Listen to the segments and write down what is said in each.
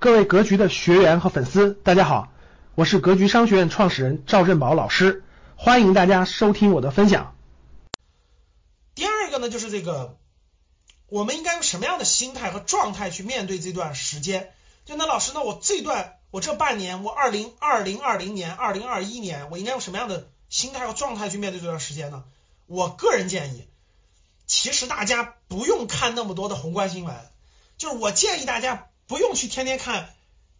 各位格局的学员和粉丝，大家好，我是格局商学院创始人赵振宝老师，欢迎大家收听我的分享。第二个呢，就是这个，我们应该用什么样的心态和状态去面对这段时间？就那老师，那我这段，我这半年，我二零二零二零年、二零二一年，我应该用什么样的心态和状态去面对这段时间呢？我个人建议，其实大家不用看那么多的宏观新闻，就是我建议大家。不用去天天看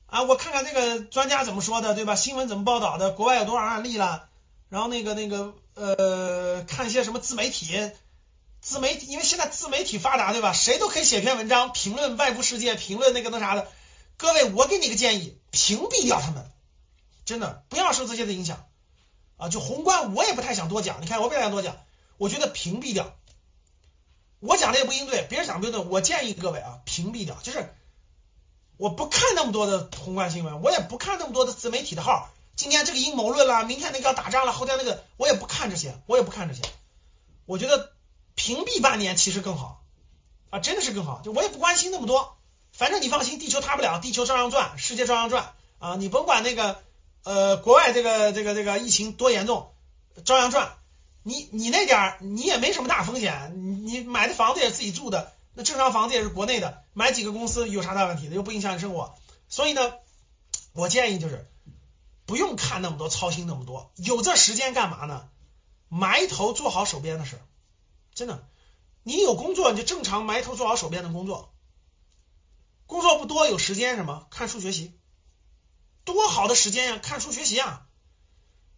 啊，我看看这个专家怎么说的，对吧？新闻怎么报道的？国外有多少案例了？然后那个那个呃，看一些什么自媒体，自媒体，因为现在自媒体发达，对吧？谁都可以写篇文章评论外部世界，评论那个那啥的。各位，我给你个建议，屏蔽掉他们，真的不要受这些的影响啊！就宏观，我也不太想多讲。你看，我不想多讲，我觉得屏蔽掉。我讲的也不应对，别人讲的不对，我建议各位啊，屏蔽掉，就是。我不看那么多的宏观新闻，我也不看那么多的自媒体的号。今天这个阴谋论了，明天那个要打仗了，后天那个我也不看这些，我也不看这些。我觉得屏蔽半年其实更好啊，真的是更好。就我也不关心那么多，反正你放心，地球塌不了，地球照样转，世界照样转啊。你甭管那个呃国外这个这个这个疫情多严重，照样转。你你那点儿你也没什么大风险，你买的房子也自己住的。那正常房子也是国内的，买几个公司有啥大问题的？又不影响你生活，所以呢，我建议就是不用看那么多，操心那么多，有这时间干嘛呢？埋头做好手边的事，真的，你有工作你就正常埋头做好手边的工作，工作不多有时间什么看书学习，多好的时间呀，看书学习啊，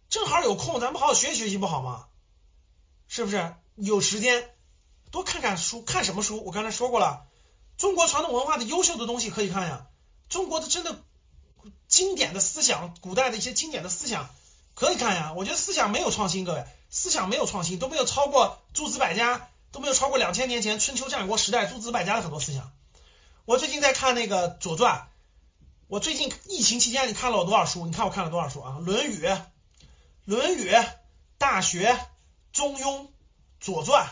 正好有空，咱们好好学习学习不好吗？是不是有时间？多看看书，看什么书？我刚才说过了，中国传统文化的优秀的东西可以看呀。中国的真的经典的思想，古代的一些经典的思想可以看呀。我觉得思想没有创新，各位，思想没有创新，都没有超过诸子百家，都没有超过两千年前春秋战国时代诸子百家的很多思想。我最近在看那个《左传》，我最近疫情期间你看了我多少书？你看我看了多少书啊？《论语》《论语》《大学》《中庸》《左传》。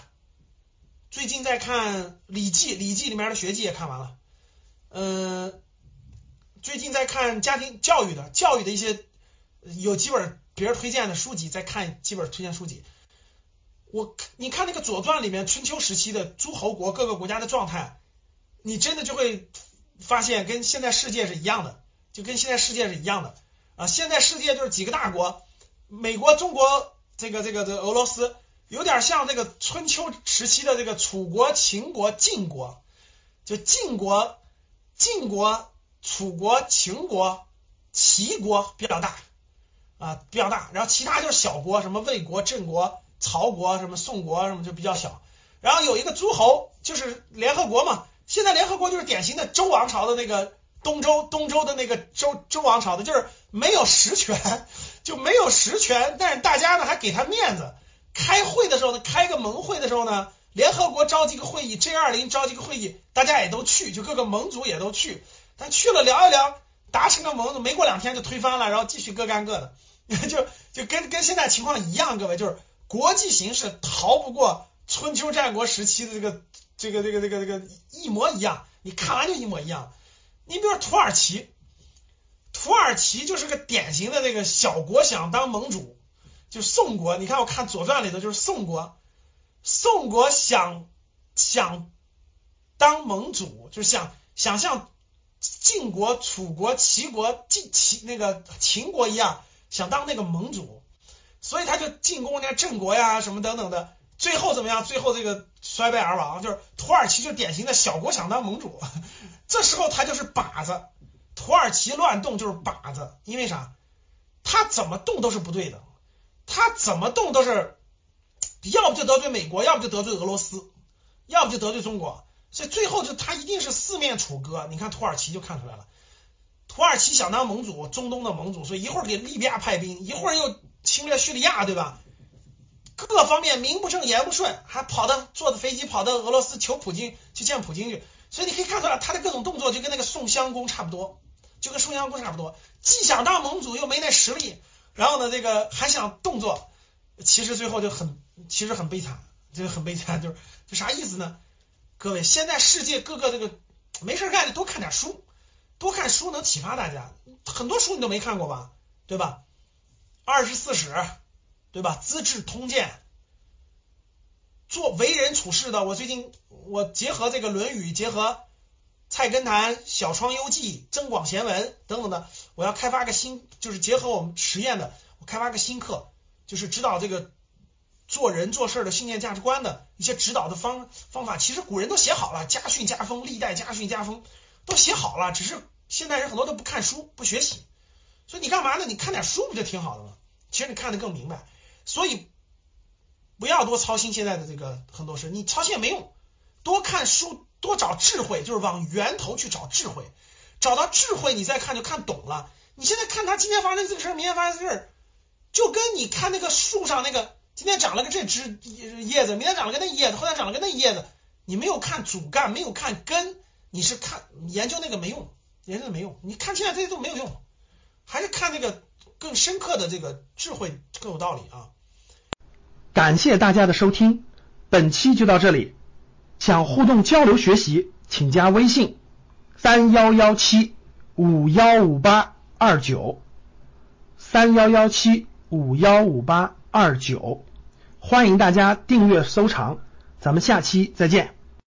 最近在看《礼记》，《礼记》里面的学记也看完了。嗯，最近在看家庭教育的教育的一些有几本别人推荐的书籍，在看几本推荐书籍。我你看那个《左传》里面春秋时期的诸侯国各个国家的状态，你真的就会发现跟现在世界是一样的，就跟现在世界是一样的啊！现在世界就是几个大国，美国、中国、这个、这个、这俄罗斯。有点像这个春秋时期的这个楚国、秦国、晋国，就晋国、晋国、楚国、秦国、齐国比较大啊，比较大。然后其他就是小国，什么魏国、郑国、曹国，什么宋国，什么就比较小。然后有一个诸侯，就是联合国嘛。现在联合国就是典型的周王朝的那个东周，东周的那个周周王朝的，就是没有实权，就没有实权，但是大家呢还给他面子。开会的时候呢，开个盟会的时候呢，联合国召集个会议，G 二零召集个会议，大家也都去，就各个盟主也都去。但去了聊一聊，达成个盟，没过两天就推翻了，然后继续各干各的，就就跟跟现在情况一样，各位就是国际形势逃不过春秋战国时期的这个这个这个这个这个一模一样，你看完就一模一样。你比如说土耳其，土耳其就是个典型的那个小国想当盟主。就宋国，你看我看《左传》里头就是宋国，宋国想想当盟主，就是想想像晋国、楚国、齐国、晋齐那个秦国一样，想当那个盟主，所以他就进攻那郑国呀什么等等的，最后怎么样？最后这个衰败而亡，就是土耳其就典型的小国想当盟主，这时候他就是靶子，土耳其乱动就是靶子，因为啥？他怎么动都是不对的。他怎么动都是，要不就得罪美国，要不就得罪俄罗斯，要不就得罪中国，所以最后就他一定是四面楚歌。你看土耳其就看出来了，土耳其想当盟主，中东的盟主，所以一会儿给利比亚派兵，一会儿又侵略叙利亚，对吧？各方面名不正言不顺，还跑到坐着飞机跑到俄罗斯求普京去见普京去，所以你可以看出来他的各种动作就跟那个宋襄公差不多，就跟宋襄公差不多，既想当盟主又没那实力。然后呢，这个还想动作，其实最后就很，其实很悲惨，就很悲惨，就是就啥意思呢？各位，现在世界各个这个没事干就多看点书，多看。书能启发大家，很多书你都没看过吧？对吧？二十四史，对吧？资治通鉴，做为人处事的，我最近我结合这个《论语》，结合《菜根谭》《小窗幽记》《增广贤文》等等的，我要开发个新，就是结合我们实验的，我开发个新课，就是指导这个做人做事的信念价值观的一些指导的方方法。其实古人都写好了，家训家风，历代家训家风都写好了，只是现代人很多都不看书，不学习。所以你干嘛呢？你看点书不就挺好的吗？其实你看得更明白。所以不要多操心现在的这个很多事，你操心也没用。多看书，多找智慧，就是往源头去找智慧。找到智慧，你再看就看懂了。你现在看他今天发生这个事儿，明天发生这个事儿，就跟你看那个树上那个今天长了个这枝叶子，明天长了个那叶子，后天长了个那叶子，你没有看主干，没有看根，你是看研究那个没用，研究的没用。你看现在这些都没有用。还是看这个更深刻的这个智慧更有道理啊！感谢大家的收听，本期就到这里。想互动交流学习，请加微信三幺幺七五幺五八二九三幺幺七五幺五八二九，欢迎大家订阅收藏，咱们下期再见。